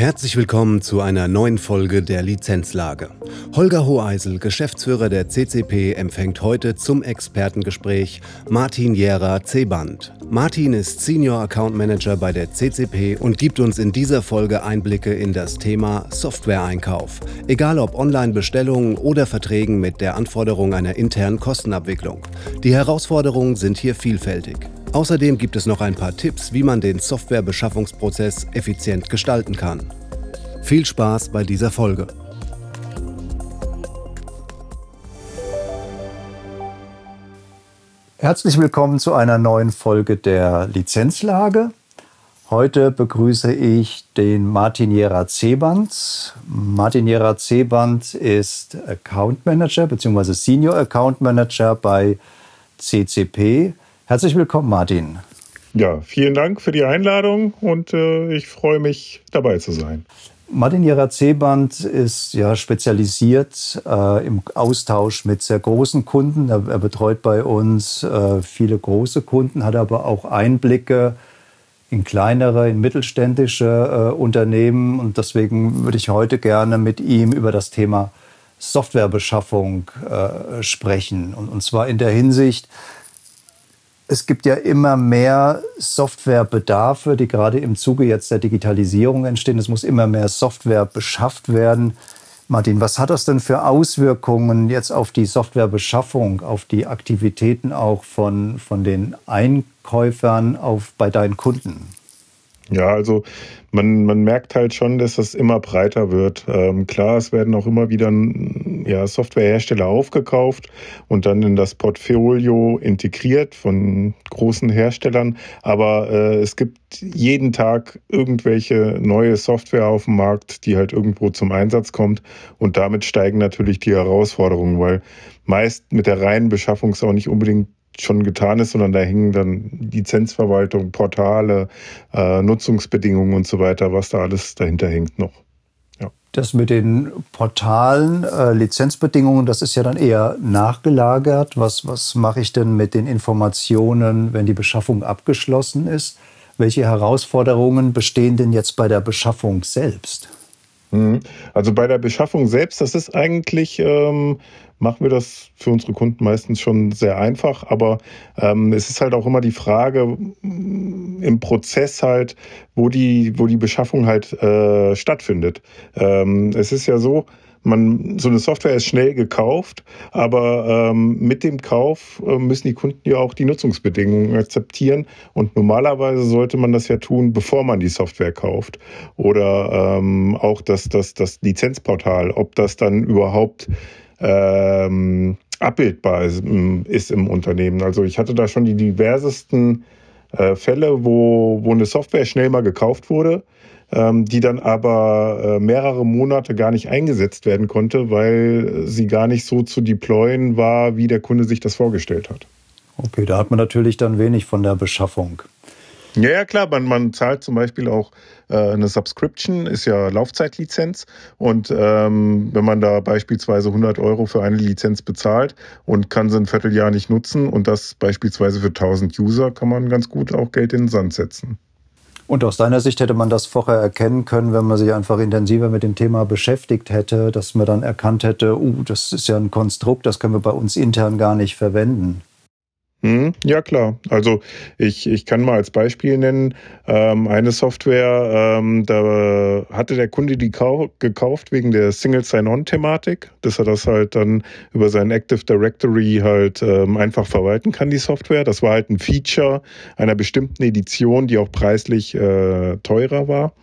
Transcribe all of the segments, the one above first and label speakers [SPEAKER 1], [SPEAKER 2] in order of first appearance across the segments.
[SPEAKER 1] Herzlich willkommen zu einer neuen Folge der Lizenzlage. Holger Hoheisel, Geschäftsführer der CCP, empfängt heute zum Expertengespräch Martin Jera Zeband. Martin ist Senior Account Manager bei der CCP und gibt uns in dieser Folge Einblicke in das Thema Software-Einkauf. Egal ob Online-Bestellungen oder Verträgen mit der Anforderung einer internen Kostenabwicklung. Die Herausforderungen sind hier vielfältig. Außerdem gibt es noch ein paar Tipps, wie man den Softwarebeschaffungsprozess effizient gestalten kann. Viel Spaß bei dieser Folge.
[SPEAKER 2] Herzlich willkommen zu einer neuen Folge der Lizenzlage. Heute begrüße ich den Martin Jera Zeband. Martin Jera Zeband ist Account Manager bzw. Senior Account Manager bei CCP. Herzlich willkommen, Martin.
[SPEAKER 3] Ja, vielen Dank für die Einladung und äh, ich freue mich, dabei zu sein.
[SPEAKER 2] Martin Jera-Zeband ist ja spezialisiert äh, im Austausch mit sehr großen Kunden. Er, er betreut bei uns äh, viele große Kunden, hat aber auch Einblicke in kleinere, in mittelständische äh, Unternehmen. Und deswegen würde ich heute gerne mit ihm über das Thema Softwarebeschaffung äh, sprechen. Und, und zwar in der Hinsicht, es gibt ja immer mehr Softwarebedarfe, die gerade im Zuge jetzt der Digitalisierung entstehen. Es muss immer mehr Software beschafft werden. Martin, was hat das denn für Auswirkungen jetzt auf die Softwarebeschaffung, auf die Aktivitäten auch von, von den Einkäufern auf, bei deinen Kunden?
[SPEAKER 3] Ja, also man, man merkt halt schon, dass das immer breiter wird. Ähm, klar, es werden auch immer wieder ja, Softwarehersteller aufgekauft und dann in das Portfolio integriert von großen Herstellern. Aber äh, es gibt jeden Tag irgendwelche neue Software auf dem Markt, die halt irgendwo zum Einsatz kommt. Und damit steigen natürlich die Herausforderungen, weil meist mit der reinen Beschaffung es auch nicht unbedingt schon getan ist, sondern da hängen dann Lizenzverwaltung, Portale, äh, Nutzungsbedingungen und so weiter, was da alles dahinter hängt noch.
[SPEAKER 2] Ja. Das mit den Portalen, äh, Lizenzbedingungen, das ist ja dann eher nachgelagert. Was, was mache ich denn mit den Informationen, wenn die Beschaffung abgeschlossen ist? Welche Herausforderungen bestehen denn jetzt bei der Beschaffung selbst?
[SPEAKER 3] Mhm. Also bei der Beschaffung selbst, das ist eigentlich ähm, machen wir das für unsere Kunden meistens schon sehr einfach. Aber ähm, es ist halt auch immer die Frage mm, im Prozess halt, wo die, wo die Beschaffung halt äh, stattfindet. Ähm, es ist ja so, man, so eine Software ist schnell gekauft, aber ähm, mit dem Kauf äh, müssen die Kunden ja auch die Nutzungsbedingungen akzeptieren. Und normalerweise sollte man das ja tun, bevor man die Software kauft. Oder ähm, auch das, das, das Lizenzportal, ob das dann überhaupt ähm, abbildbar ist, ist, im Unternehmen. Also ich hatte da schon die diversesten äh, Fälle, wo, wo eine Software schnell mal gekauft wurde, ähm, die dann aber äh, mehrere Monate gar nicht eingesetzt werden konnte, weil sie gar nicht so zu deployen war, wie der Kunde sich das vorgestellt hat.
[SPEAKER 2] Okay, da hat man natürlich dann wenig von der Beschaffung.
[SPEAKER 3] Ja, ja, klar, man, man zahlt zum Beispiel auch äh, eine Subscription, ist ja Laufzeitlizenz. Und ähm, wenn man da beispielsweise 100 Euro für eine Lizenz bezahlt und kann sie ein Vierteljahr nicht nutzen und das beispielsweise für 1000 User, kann man ganz gut auch Geld in den Sand setzen.
[SPEAKER 2] Und aus deiner Sicht hätte man das vorher erkennen können, wenn man sich einfach intensiver mit dem Thema beschäftigt hätte, dass man dann erkannt hätte, uh, das ist ja ein Konstrukt, das können wir bei uns intern gar nicht verwenden.
[SPEAKER 3] Mhm, ja, klar. Also ich, ich kann mal als Beispiel nennen, ähm, eine Software, ähm, da hatte der Kunde die gekauft wegen der Single Sign-On-Thematik, dass er das halt dann über sein Active Directory halt ähm, einfach verwalten kann, die Software. Das war halt ein Feature einer bestimmten Edition, die auch preislich äh, teurer war.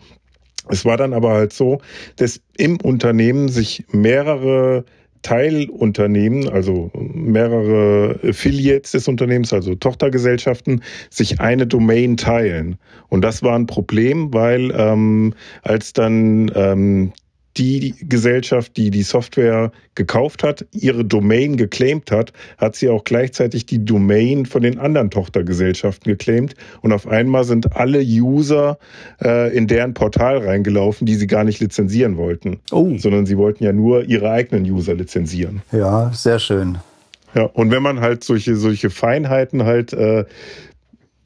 [SPEAKER 3] Es war dann aber halt so, dass im Unternehmen sich mehrere Teilunternehmen, also mehrere Affiliates des Unternehmens, also Tochtergesellschaften, sich eine Domain teilen. Und das war ein Problem, weil ähm, als dann ähm, die Gesellschaft, die die Software gekauft hat, ihre Domain geclaimt hat, hat sie auch gleichzeitig die Domain von den anderen Tochtergesellschaften geclaimt. Und auf einmal sind alle User äh, in deren Portal reingelaufen, die sie gar nicht lizenzieren wollten. Oh. Sondern sie wollten ja nur ihre eigenen User lizenzieren.
[SPEAKER 2] Ja, sehr schön.
[SPEAKER 3] Ja, und wenn man halt solche, solche Feinheiten halt äh,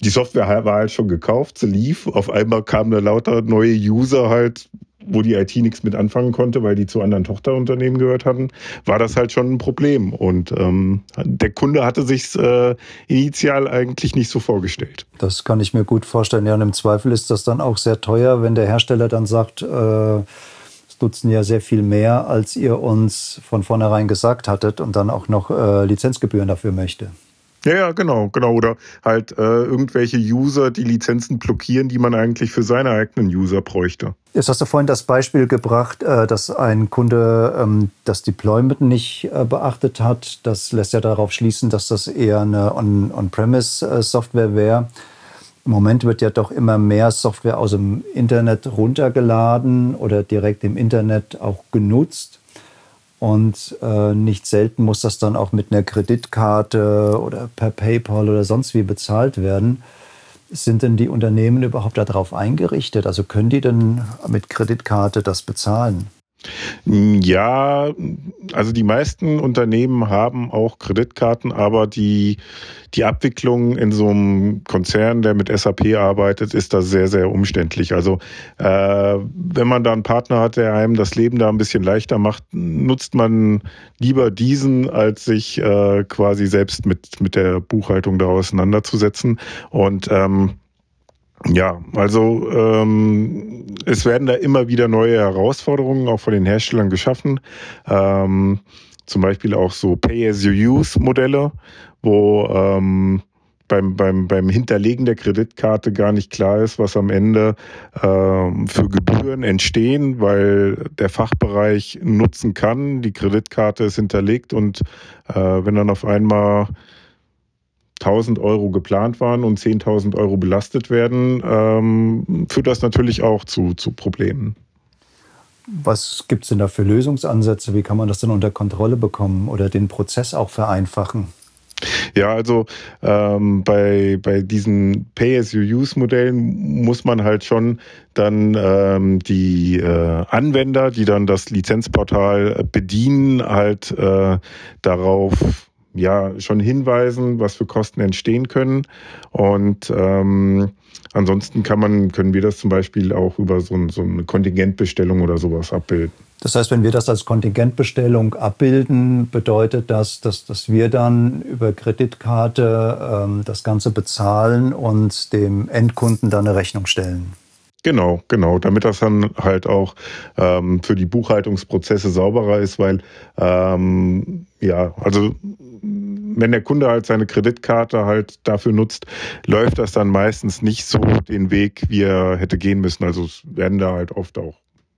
[SPEAKER 3] die Software war halt schon gekauft, sie lief. Auf einmal kamen da lauter neue User halt, wo die IT nichts mit anfangen konnte, weil die zu anderen Tochterunternehmen gehört hatten, war das halt schon ein Problem. Und ähm, der Kunde hatte sich äh, initial eigentlich nicht so vorgestellt.
[SPEAKER 2] Das kann ich mir gut vorstellen. Ja, und im Zweifel ist das dann auch sehr teuer, wenn der Hersteller dann sagt, äh, nutzen ja sehr viel mehr, als ihr uns von vornherein gesagt hattet und dann auch noch äh, Lizenzgebühren dafür möchte.
[SPEAKER 3] Ja, ja, genau, genau. Oder halt äh, irgendwelche User, die Lizenzen blockieren, die man eigentlich für seine eigenen User bräuchte.
[SPEAKER 2] Jetzt hast du vorhin das Beispiel gebracht, äh, dass ein Kunde ähm, das Deployment nicht äh, beachtet hat. Das lässt ja darauf schließen, dass das eher eine On-Premise-Software äh, wäre. Im Moment wird ja doch immer mehr Software aus dem Internet runtergeladen oder direkt im Internet auch genutzt. Und äh, nicht selten muss das dann auch mit einer Kreditkarte oder per PayPal oder sonst wie bezahlt werden. Sind denn die Unternehmen überhaupt darauf eingerichtet? Also können die denn mit Kreditkarte das bezahlen?
[SPEAKER 3] Ja, also die meisten Unternehmen haben auch Kreditkarten, aber die, die Abwicklung in so einem Konzern, der mit SAP arbeitet, ist da sehr, sehr umständlich. Also äh, wenn man da einen Partner hat, der einem das Leben da ein bisschen leichter macht, nutzt man lieber diesen, als sich äh, quasi selbst mit, mit der Buchhaltung da auseinanderzusetzen. Und ähm, ja, also ähm, es werden da immer wieder neue Herausforderungen auch von den Herstellern geschaffen. Ähm, zum Beispiel auch so Pay-as-you-use-Modelle, wo ähm, beim, beim, beim Hinterlegen der Kreditkarte gar nicht klar ist, was am Ende ähm, für Gebühren entstehen, weil der Fachbereich nutzen kann, die Kreditkarte ist hinterlegt und äh, wenn dann auf einmal 1000 Euro geplant waren und 10.000 Euro belastet werden, ähm, führt das natürlich auch zu, zu Problemen.
[SPEAKER 2] Was gibt es denn da für Lösungsansätze? Wie kann man das denn unter Kontrolle bekommen oder den Prozess auch vereinfachen?
[SPEAKER 3] Ja, also ähm, bei, bei diesen Pay-as-you-use-Modellen muss man halt schon dann ähm, die äh, Anwender, die dann das Lizenzportal bedienen, halt äh, darauf ja schon hinweisen, was für Kosten entstehen können. Und ähm, ansonsten kann man, können wir das zum Beispiel auch über so, so eine Kontingentbestellung oder sowas abbilden.
[SPEAKER 2] Das heißt, wenn wir das als Kontingentbestellung abbilden, bedeutet das, dass, dass wir dann über Kreditkarte ähm, das Ganze bezahlen und dem Endkunden dann eine Rechnung stellen.
[SPEAKER 3] Genau, genau, damit das dann halt auch ähm, für die Buchhaltungsprozesse sauberer ist, weil ähm, ja, also wenn der Kunde halt seine Kreditkarte halt dafür nutzt, läuft das dann meistens nicht so den Weg, wie er hätte gehen müssen. Also es werden da halt oft auch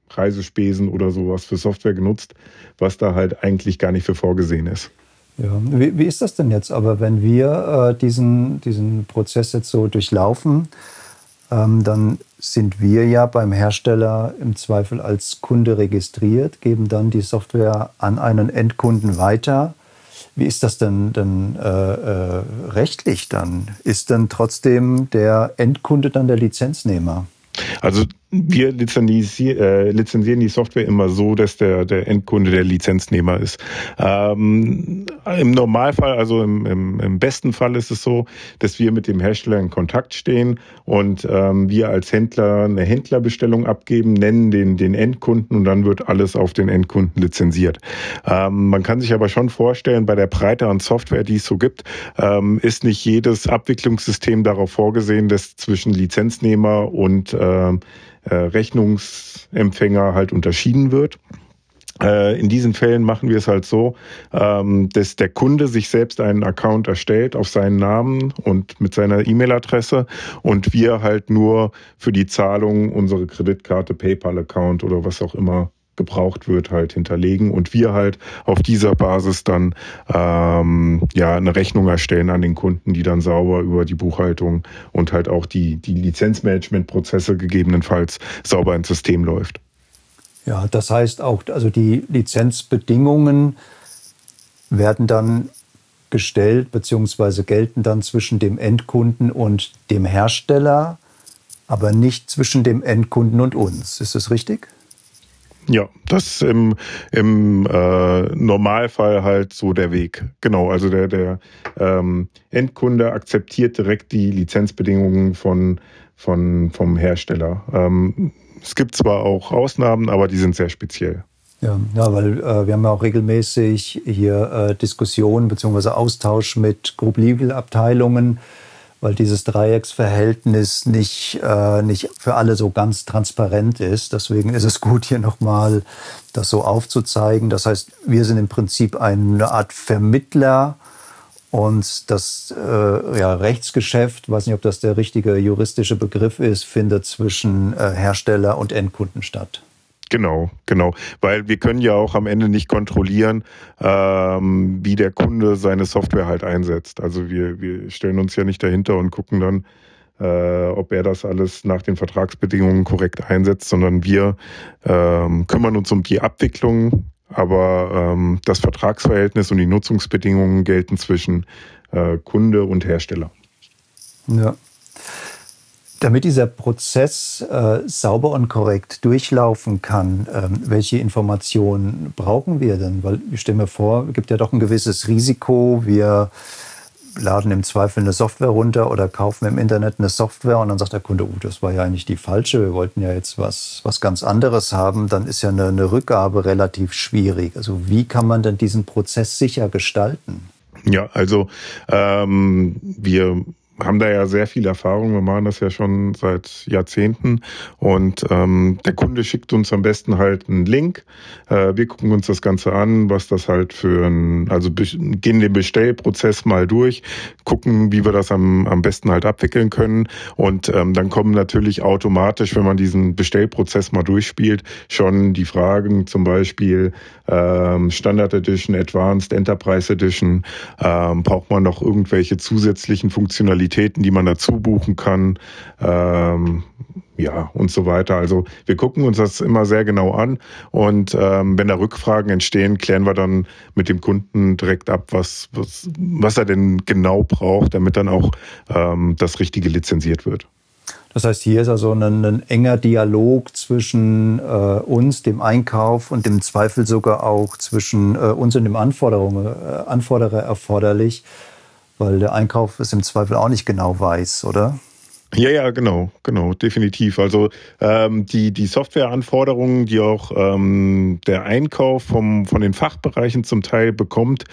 [SPEAKER 3] Reisespesen oder sowas für Software genutzt, was da halt eigentlich gar nicht für vorgesehen ist.
[SPEAKER 2] Ja, wie, wie ist das denn jetzt aber, wenn wir äh, diesen, diesen Prozess jetzt so durchlaufen? ähm, dann sind wir ja beim Hersteller im Zweifel als Kunde registriert, geben dann die Software an einen Endkunden weiter. Wie ist das denn, denn äh, äh, rechtlich dann? Ist dann trotzdem der Endkunde dann der Lizenznehmer?
[SPEAKER 3] Also wir lizenzieren, äh, die Software immer so, dass der, der Endkunde der Lizenznehmer ist. Ähm, Im Normalfall, also im, im, im, besten Fall ist es so, dass wir mit dem Hersteller in Kontakt stehen und ähm, wir als Händler eine Händlerbestellung abgeben, nennen den, den Endkunden und dann wird alles auf den Endkunden lizenziert. Ähm, man kann sich aber schon vorstellen, bei der Breite an Software, die es so gibt, ähm, ist nicht jedes Abwicklungssystem darauf vorgesehen, dass zwischen Lizenznehmer und ähm, äh, Rechnungsempfänger halt unterschieden wird. Äh, in diesen Fällen machen wir es halt so, ähm, dass der Kunde sich selbst einen Account erstellt auf seinen Namen und mit seiner E-Mail-Adresse und wir halt nur für die Zahlung unsere Kreditkarte, PayPal-Account oder was auch immer gebraucht wird, halt hinterlegen und wir halt auf dieser Basis dann ähm, ja eine Rechnung erstellen an den Kunden, die dann sauber über die Buchhaltung und halt auch die, die Lizenzmanagement-Prozesse gegebenenfalls sauber ins System läuft.
[SPEAKER 2] Ja, das heißt auch, also die Lizenzbedingungen werden dann gestellt bzw. gelten dann zwischen dem Endkunden und dem Hersteller, aber nicht zwischen dem Endkunden und uns. Ist das richtig?
[SPEAKER 3] Ja, das ist im, im äh, Normalfall halt so der Weg. Genau, also der, der ähm, Endkunde akzeptiert direkt die Lizenzbedingungen von, von, vom Hersteller. Ähm, es gibt zwar auch Ausnahmen, aber die sind sehr speziell.
[SPEAKER 2] Ja, ja weil äh, wir haben ja auch regelmäßig hier äh, Diskussionen bzw. Austausch mit Group Legal Abteilungen, weil dieses Dreiecksverhältnis nicht, äh, nicht für alle so ganz transparent ist. Deswegen ist es gut, hier nochmal das so aufzuzeigen. Das heißt, wir sind im Prinzip eine Art Vermittler und das äh, ja, Rechtsgeschäft, weiß nicht, ob das der richtige juristische Begriff ist, findet zwischen äh, Hersteller und Endkunden statt.
[SPEAKER 3] Genau, genau. Weil wir können ja auch am Ende nicht kontrollieren, ähm, wie der Kunde seine Software halt einsetzt. Also wir, wir stellen uns ja nicht dahinter und gucken dann, äh, ob er das alles nach den Vertragsbedingungen korrekt einsetzt, sondern wir ähm, kümmern uns um die Abwicklung aber ähm, das Vertragsverhältnis und die Nutzungsbedingungen gelten zwischen äh, Kunde und Hersteller.
[SPEAKER 2] Ja. Damit dieser Prozess äh, sauber und korrekt durchlaufen kann, ähm, welche Informationen brauchen wir denn? Weil ich stelle mir vor, es gibt ja doch ein gewisses Risiko. Wir laden im Zweifel eine Software runter oder kaufen im Internet eine Software und dann sagt der Kunde, oh, das war ja eigentlich die falsche, wir wollten ja jetzt was, was ganz anderes haben, dann ist ja eine, eine Rückgabe relativ schwierig. Also wie kann man denn diesen Prozess sicher gestalten?
[SPEAKER 3] Ja, also ähm, wir haben da ja sehr viel Erfahrung. Wir machen das ja schon seit Jahrzehnten. Und ähm, der Kunde schickt uns am besten halt einen Link. Äh, wir gucken uns das Ganze an, was das halt für ein, also gehen den Bestellprozess mal durch, gucken, wie wir das am, am besten halt abwickeln können. Und ähm, dann kommen natürlich automatisch, wenn man diesen Bestellprozess mal durchspielt, schon die Fragen, zum Beispiel ähm, Standard Edition, Advanced, Enterprise Edition, ähm, braucht man noch irgendwelche zusätzlichen Funktionalitäten Aktivitäten, die man dazu buchen kann, ähm, ja und so weiter. Also wir gucken uns das immer sehr genau an und ähm, wenn da Rückfragen entstehen, klären wir dann mit dem Kunden direkt ab, was, was, was er denn genau braucht, damit dann auch ähm, das Richtige lizenziert wird.
[SPEAKER 2] Das heißt, hier ist also ein, ein enger Dialog zwischen äh, uns, dem Einkauf und im Zweifel sogar auch zwischen äh, uns und dem Anforderungen, äh, Anforderer erforderlich, weil der Einkauf es im Zweifel auch nicht genau weiß, oder?
[SPEAKER 3] Ja, ja, genau, genau, definitiv. Also ähm, die, die Softwareanforderungen, die auch ähm, der Einkauf vom, von den Fachbereichen zum Teil bekommt,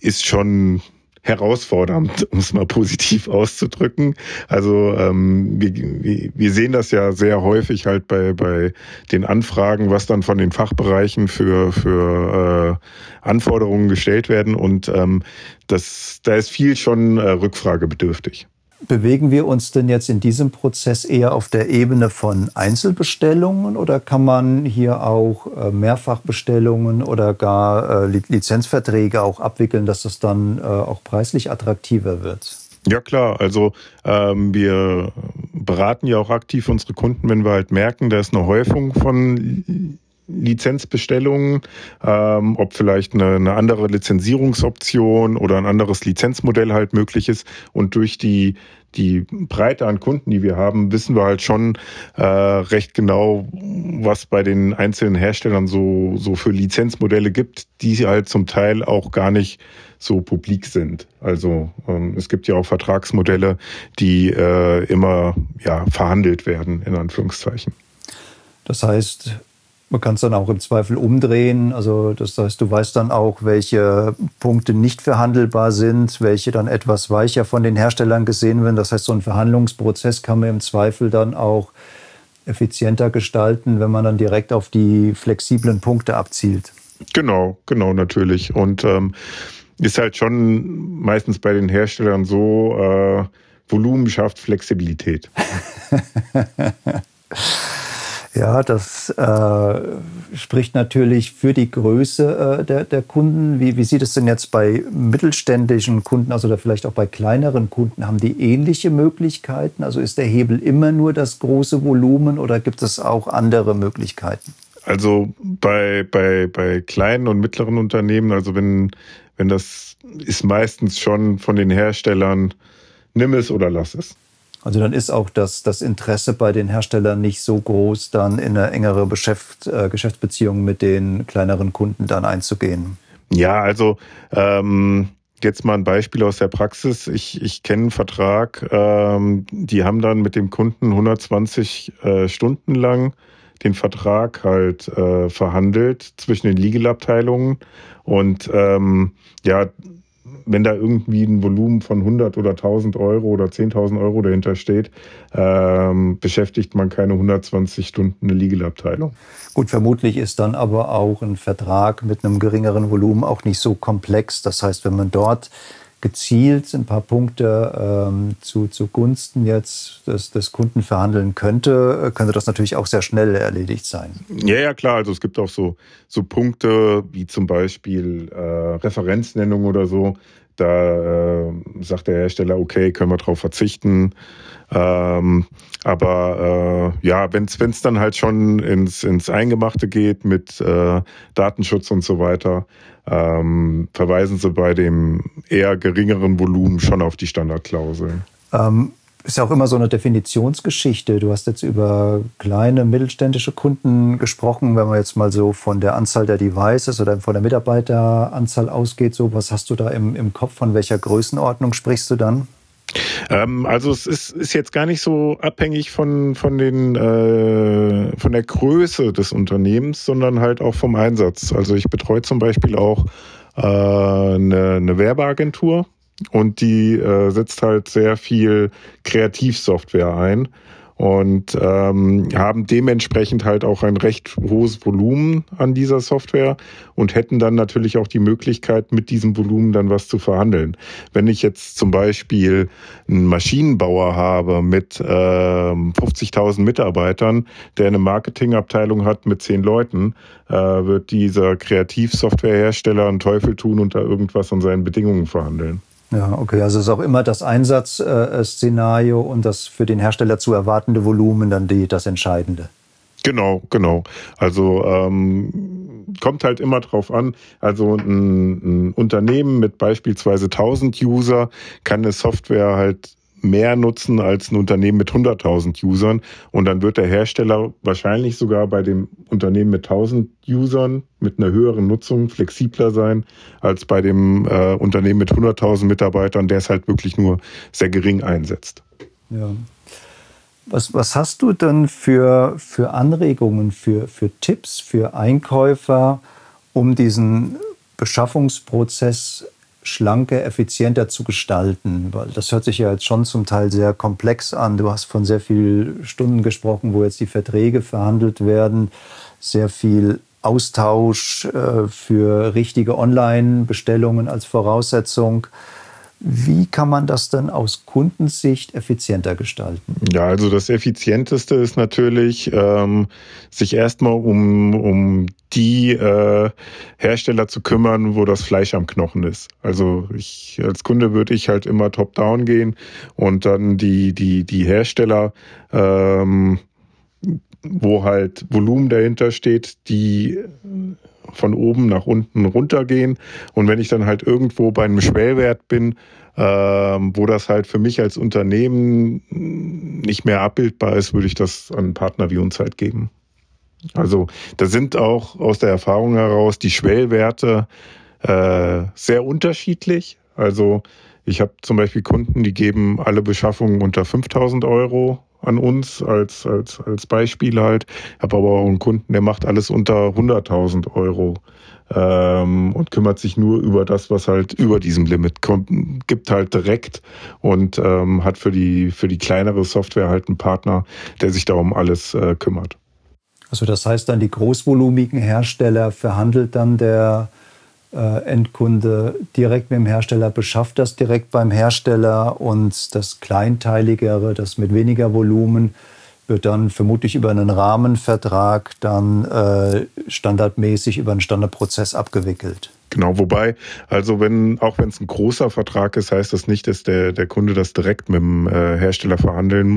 [SPEAKER 3] ist schon herausfordernd, um es mal positiv auszudrücken. Also ähm, wir, wir sehen das ja sehr häufig halt bei, bei den Anfragen, was dann von den Fachbereichen für, für äh, Anforderungen gestellt werden. Und ähm, das, da ist viel schon äh, rückfragebedürftig.
[SPEAKER 2] Bewegen wir uns denn jetzt in diesem Prozess eher auf der Ebene von Einzelbestellungen oder kann man hier auch äh, Mehrfachbestellungen oder gar äh, Lizenzverträge auch abwickeln, dass das dann äh, auch preislich attraktiver wird?
[SPEAKER 3] Ja klar, also ähm, wir beraten ja auch aktiv unsere Kunden, wenn wir halt merken, da ist eine Häufung von Lizenzbestellungen, ähm, ob vielleicht eine, eine andere Lizenzierungsoption oder ein anderes Lizenzmodell halt möglich ist. Und durch die, die Breite an Kunden, die wir haben, wissen wir halt schon äh, recht genau, was bei den einzelnen Herstellern so, so für Lizenzmodelle gibt, die halt zum Teil auch gar nicht so publik sind. Also ähm, es gibt ja auch Vertragsmodelle, die äh, immer ja, verhandelt werden, in Anführungszeichen.
[SPEAKER 2] Das heißt, man kann es dann auch im Zweifel umdrehen. Also das heißt, du weißt dann auch, welche Punkte nicht verhandelbar sind, welche dann etwas weicher von den Herstellern gesehen werden. Das heißt, so ein Verhandlungsprozess kann man im Zweifel dann auch effizienter gestalten, wenn man dann direkt auf die flexiblen Punkte abzielt.
[SPEAKER 3] Genau, genau, natürlich. Und ähm, ist halt schon meistens bei den Herstellern so, äh, Volumen schafft Flexibilität.
[SPEAKER 2] Ja, das äh, spricht natürlich für die Größe äh, der, der Kunden. Wie, wie sieht es denn jetzt bei mittelständischen Kunden aus oder vielleicht auch bei kleineren Kunden? Haben die ähnliche Möglichkeiten? Also ist der Hebel immer nur das große Volumen oder gibt es auch andere Möglichkeiten?
[SPEAKER 3] Also bei, bei, bei kleinen und mittleren Unternehmen, also wenn, wenn das ist meistens schon von den Herstellern, nimm es oder lass es.
[SPEAKER 2] Also dann ist auch das, das Interesse bei den Herstellern nicht so groß, dann in eine engere Geschäft, äh, Geschäftsbeziehung mit den kleineren Kunden dann einzugehen.
[SPEAKER 3] Ja, also ähm, jetzt mal ein Beispiel aus der Praxis. Ich, ich kenne einen Vertrag, ähm, die haben dann mit dem Kunden 120 äh, Stunden lang den Vertrag halt äh, verhandelt zwischen den Legal-Abteilungen. Und ähm, ja, wenn da irgendwie ein Volumen von 100 oder 1000 Euro oder 10.000 Euro dahinter steht, ähm, beschäftigt man keine 120 Stunden eine Legal-Abteilung.
[SPEAKER 2] Gut, vermutlich ist dann aber auch ein Vertrag mit einem geringeren Volumen auch nicht so komplex. Das heißt, wenn man dort gezielt ein paar Punkte ähm, zu, zugunsten jetzt des, des Kunden verhandeln könnte, könnte das natürlich auch sehr schnell erledigt sein.
[SPEAKER 3] Ja, ja, klar. Also es gibt auch so, so Punkte wie zum Beispiel äh, Referenznennung oder so. Da äh, sagt der Hersteller, okay, können wir darauf verzichten. Ähm, aber äh, ja, wenn es dann halt schon ins, ins Eingemachte geht mit äh, Datenschutz und so weiter, ähm, verweisen sie bei dem eher geringeren Volumen schon auf die Standardklauseln.
[SPEAKER 2] Ähm, ist ja auch immer so eine Definitionsgeschichte. Du hast jetzt über kleine mittelständische Kunden gesprochen. Wenn man jetzt mal so von der Anzahl der Devices oder von der Mitarbeiteranzahl ausgeht, so was hast du da im, im Kopf? Von welcher Größenordnung sprichst du dann?
[SPEAKER 3] Ähm, also es ist, ist, jetzt gar nicht so abhängig von, von, den, äh, von der Größe des Unternehmens, sondern halt auch vom Einsatz. Also ich betreue zum Beispiel auch äh, eine, eine Werbeagentur und die äh, setzt halt sehr viel Kreativsoftware ein und ähm, haben dementsprechend halt auch ein recht hohes Volumen an dieser Software und hätten dann natürlich auch die Möglichkeit, mit diesem Volumen dann was zu verhandeln. Wenn ich jetzt zum Beispiel einen Maschinenbauer habe mit äh, 50.000 Mitarbeitern, der eine Marketingabteilung hat mit zehn Leuten, äh, wird dieser Kreativsoftwarehersteller einen Teufel tun und da irgendwas an seinen Bedingungen verhandeln.
[SPEAKER 2] Ja, okay. Also ist auch immer das Einsatzszenario und das für den Hersteller zu erwartende Volumen dann die, das Entscheidende.
[SPEAKER 3] Genau, genau. Also ähm, kommt halt immer drauf an. Also ein, ein Unternehmen mit beispielsweise 1000 User kann eine Software halt mehr nutzen als ein Unternehmen mit 100.000 Usern. Und dann wird der Hersteller wahrscheinlich sogar bei dem Unternehmen mit 1.000 Usern mit einer höheren Nutzung flexibler sein als bei dem äh, Unternehmen mit 100.000 Mitarbeitern, der es halt wirklich nur sehr gering einsetzt.
[SPEAKER 2] Ja. Was, was hast du denn für, für Anregungen, für, für Tipps für Einkäufer, um diesen Beschaffungsprozess schlanker, effizienter zu gestalten? Weil das hört sich ja jetzt schon zum Teil sehr komplex an. Du hast von sehr vielen Stunden gesprochen, wo jetzt die Verträge verhandelt werden, sehr viel Austausch äh, für richtige Online-Bestellungen als Voraussetzung. Wie kann man das denn aus Kundensicht effizienter gestalten?
[SPEAKER 3] Ja, also das Effizienteste ist natürlich, ähm, sich erstmal um, um die äh, Hersteller zu kümmern, wo das Fleisch am Knochen ist. Also ich als Kunde würde ich halt immer top-down gehen und dann die, die, die Hersteller, ähm, wo halt Volumen dahinter steht, die von oben nach unten runtergehen. Und wenn ich dann halt irgendwo bei einem Schwellwert bin, ähm, wo das halt für mich als Unternehmen nicht mehr abbildbar ist, würde ich das an Partner wie uns halt geben. Also da sind auch aus der Erfahrung heraus die Schwellwerte äh, sehr unterschiedlich. Also ich habe zum Beispiel Kunden, die geben alle Beschaffungen unter 5000 Euro an uns als, als, als Beispiel halt. Ich habe aber auch einen Kunden, der macht alles unter 100.000 Euro ähm, und kümmert sich nur über das, was halt über diesem Limit kommt, gibt halt direkt und ähm, hat für die, für die kleinere Software halt einen Partner, der sich darum alles äh, kümmert.
[SPEAKER 2] Also das heißt dann, die großvolumigen Hersteller verhandelt dann der Endkunde direkt mit dem Hersteller, beschafft das direkt beim Hersteller und das kleinteiligere, das mit weniger Volumen, wird dann vermutlich über einen Rahmenvertrag dann äh, standardmäßig über einen Standardprozess abgewickelt.
[SPEAKER 3] Genau, wobei, also wenn, auch wenn es ein großer Vertrag ist, heißt das nicht, dass der, der Kunde das direkt mit dem äh, Hersteller verhandeln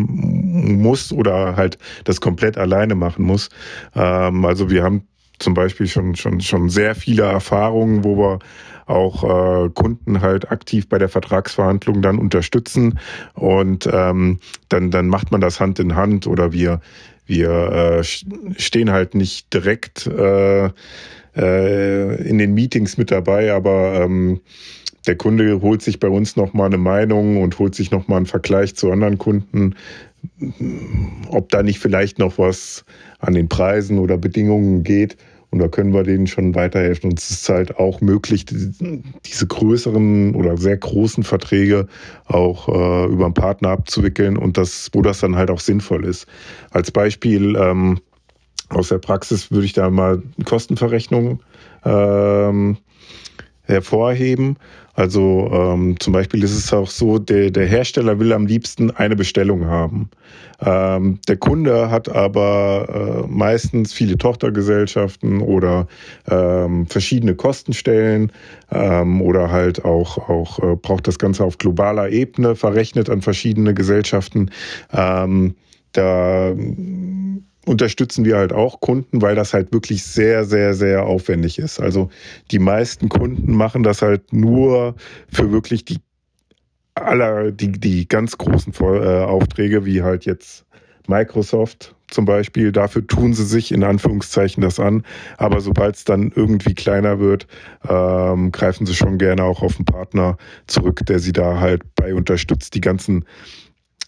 [SPEAKER 3] muss oder halt das komplett alleine machen muss. Ähm, also wir haben zum Beispiel schon, schon, schon sehr viele Erfahrungen, wo wir auch äh, Kunden halt aktiv bei der Vertragsverhandlung dann unterstützen und ähm, dann, dann macht man das Hand in Hand oder wir, wir äh, stehen halt nicht direkt äh, äh, in den Meetings mit dabei, aber ähm, der Kunde holt sich bei uns nochmal eine Meinung und holt sich nochmal einen Vergleich zu anderen Kunden, ob da nicht vielleicht noch was an den Preisen oder Bedingungen geht. Und da können wir denen schon weiterhelfen. Und es ist halt auch möglich, diese größeren oder sehr großen Verträge auch äh, über einen Partner abzuwickeln und das, wo das dann halt auch sinnvoll ist. Als Beispiel, ähm, aus der Praxis würde ich da mal Kostenverrechnung ähm, hervorheben. Also ähm, zum Beispiel ist es auch so, der, der Hersteller will am liebsten eine Bestellung haben. Ähm, der Kunde hat aber äh, meistens viele Tochtergesellschaften oder ähm, verschiedene Kostenstellen ähm, oder halt auch, auch äh, braucht das Ganze auf globaler Ebene verrechnet an verschiedene Gesellschaften. Ähm, da unterstützen wir halt auch Kunden, weil das halt wirklich sehr, sehr, sehr aufwendig ist. Also die meisten Kunden machen das halt nur für wirklich die aller, die, die ganz großen äh, Aufträge, wie halt jetzt Microsoft zum Beispiel. Dafür tun sie sich in Anführungszeichen das an. Aber sobald es dann irgendwie kleiner wird, ähm, greifen sie schon gerne auch auf einen Partner zurück, der sie da halt bei unterstützt, die ganzen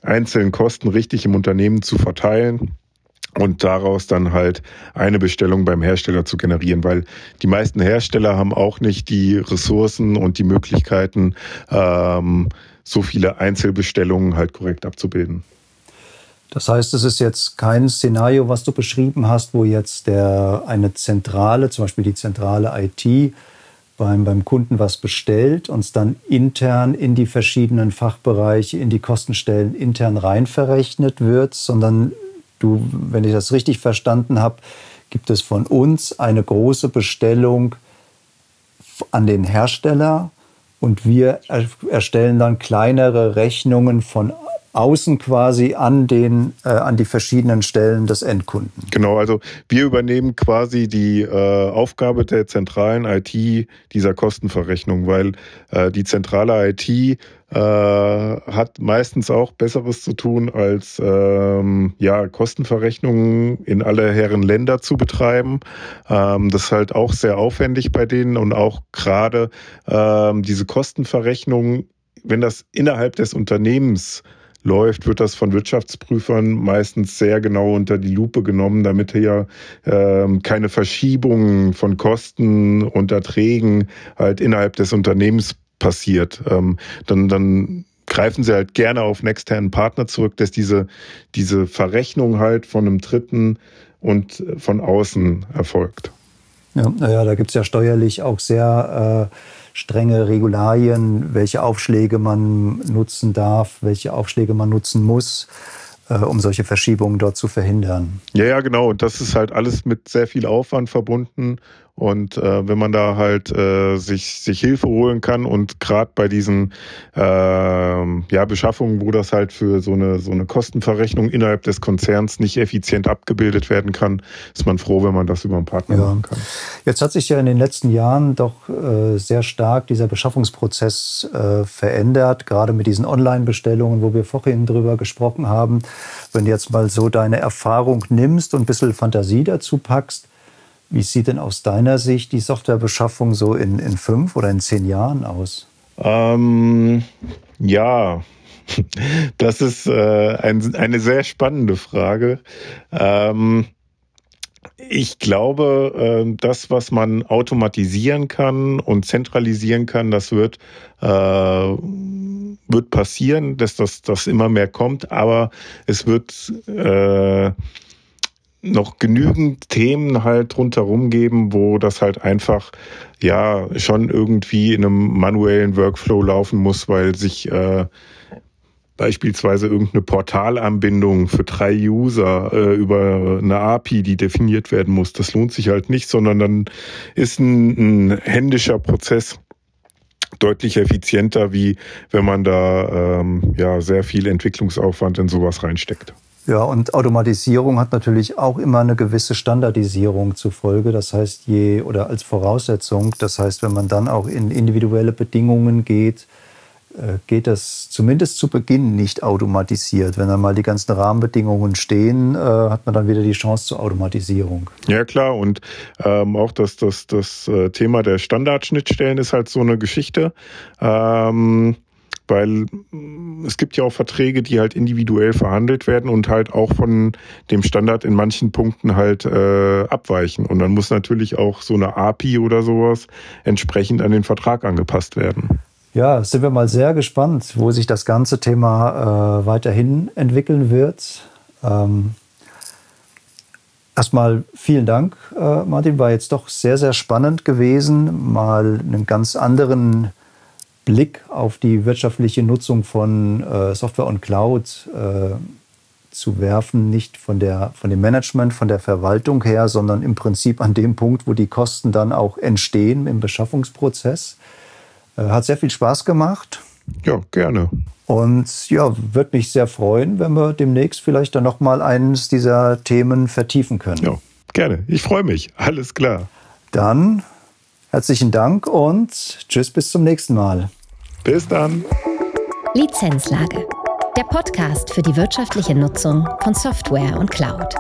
[SPEAKER 3] einzelnen Kosten richtig im Unternehmen zu verteilen und daraus dann halt eine Bestellung beim Hersteller zu generieren, weil die meisten Hersteller haben auch nicht die Ressourcen und die Möglichkeiten, ähm, so viele Einzelbestellungen halt korrekt abzubilden.
[SPEAKER 2] Das heißt, es ist jetzt kein Szenario, was du beschrieben hast, wo jetzt der, eine Zentrale, zum Beispiel die zentrale IT, beim, beim Kunden was bestellt und es dann intern in die verschiedenen Fachbereiche, in die Kostenstellen intern rein verrechnet wird, sondern Du, wenn ich das richtig verstanden habe, gibt es von uns eine große Bestellung an den Hersteller und wir erstellen dann kleinere Rechnungen von außen quasi an den äh, an die verschiedenen Stellen des Endkunden.
[SPEAKER 3] Genau, also wir übernehmen quasi die äh, Aufgabe der zentralen IT dieser Kostenverrechnung, weil äh, die zentrale IT äh, hat meistens auch Besseres zu tun, als ähm, ja Kostenverrechnungen in alle Herren Länder zu betreiben. Ähm, das ist halt auch sehr aufwendig bei denen und auch gerade ähm, diese Kostenverrechnungen, wenn das innerhalb des Unternehmens läuft, wird das von Wirtschaftsprüfern meistens sehr genau unter die Lupe genommen, damit hier ähm, keine Verschiebungen von Kosten und Erträgen halt innerhalb des Unternehmens passiert. Ähm, dann, dann greifen sie halt gerne auf einen externen Partner zurück, dass diese, diese Verrechnung halt von einem Dritten und von außen erfolgt.
[SPEAKER 2] Ja, naja, da gibt es ja steuerlich auch sehr äh strenge Regularien, welche Aufschläge man nutzen darf, welche Aufschläge man nutzen muss, äh, um solche Verschiebungen dort zu verhindern.
[SPEAKER 3] Ja, ja, genau. Und das ist halt alles mit sehr viel Aufwand verbunden. Und äh, wenn man da halt äh, sich, sich Hilfe holen kann und gerade bei diesen äh, ja, Beschaffungen, wo das halt für so eine, so eine Kostenverrechnung innerhalb des Konzerns nicht effizient abgebildet werden kann, ist man froh, wenn man das über einen Partner ja. machen kann.
[SPEAKER 2] Jetzt hat sich ja in den letzten Jahren doch äh, sehr stark dieser Beschaffungsprozess äh, verändert, gerade mit diesen Online-Bestellungen, wo wir vorhin drüber gesprochen haben. Wenn du jetzt mal so deine Erfahrung nimmst und ein bisschen Fantasie dazu packst, wie sieht denn aus deiner Sicht die Softwarebeschaffung so in, in fünf oder in zehn Jahren aus?
[SPEAKER 3] Ähm, ja, das ist äh, ein, eine sehr spannende Frage. Ähm, ich glaube, äh, das, was man automatisieren kann und zentralisieren kann, das wird, äh, wird passieren, dass das, das immer mehr kommt, aber es wird äh, noch genügend Themen halt rundherum geben, wo das halt einfach ja schon irgendwie in einem manuellen Workflow laufen muss, weil sich äh, beispielsweise irgendeine Portalanbindung für drei User äh, über eine API, die definiert werden muss. Das lohnt sich halt nicht, sondern dann ist ein, ein händischer Prozess deutlich effizienter, wie wenn man da ähm, ja sehr viel Entwicklungsaufwand in sowas reinsteckt.
[SPEAKER 2] Ja, und Automatisierung hat natürlich auch immer eine gewisse Standardisierung zur Folge. Das heißt, je oder als Voraussetzung, das heißt, wenn man dann auch in individuelle Bedingungen geht, äh, geht das zumindest zu Beginn nicht automatisiert. Wenn dann mal die ganzen Rahmenbedingungen stehen, äh, hat man dann wieder die Chance zur Automatisierung.
[SPEAKER 3] Ja klar, und ähm, auch das, das, das äh, Thema der Standardschnittstellen ist halt so eine Geschichte. Ähm, weil es gibt ja auch Verträge, die halt individuell verhandelt werden und halt auch von dem Standard in manchen Punkten halt äh, abweichen. Und dann muss natürlich auch so eine API oder sowas entsprechend an den Vertrag angepasst werden.
[SPEAKER 2] Ja, sind wir mal sehr gespannt, wo sich das ganze Thema äh, weiterhin entwickeln wird. Ähm, erstmal vielen Dank, äh, Martin. War jetzt doch sehr, sehr spannend gewesen, mal einen ganz anderen Blick auf die wirtschaftliche Nutzung von äh, Software und Cloud äh, zu werfen, nicht von, der, von dem Management, von der Verwaltung her, sondern im Prinzip an dem Punkt, wo die Kosten dann auch entstehen im Beschaffungsprozess. Äh, hat sehr viel Spaß gemacht.
[SPEAKER 3] Ja, gerne.
[SPEAKER 2] Und ja, würde mich sehr freuen, wenn wir demnächst vielleicht dann nochmal eines dieser Themen vertiefen können.
[SPEAKER 3] Ja, gerne. Ich freue mich. Alles klar.
[SPEAKER 2] Dann herzlichen Dank und tschüss bis zum nächsten Mal.
[SPEAKER 3] Bis dann.
[SPEAKER 4] Lizenzlage. Der Podcast für die wirtschaftliche Nutzung von Software und Cloud.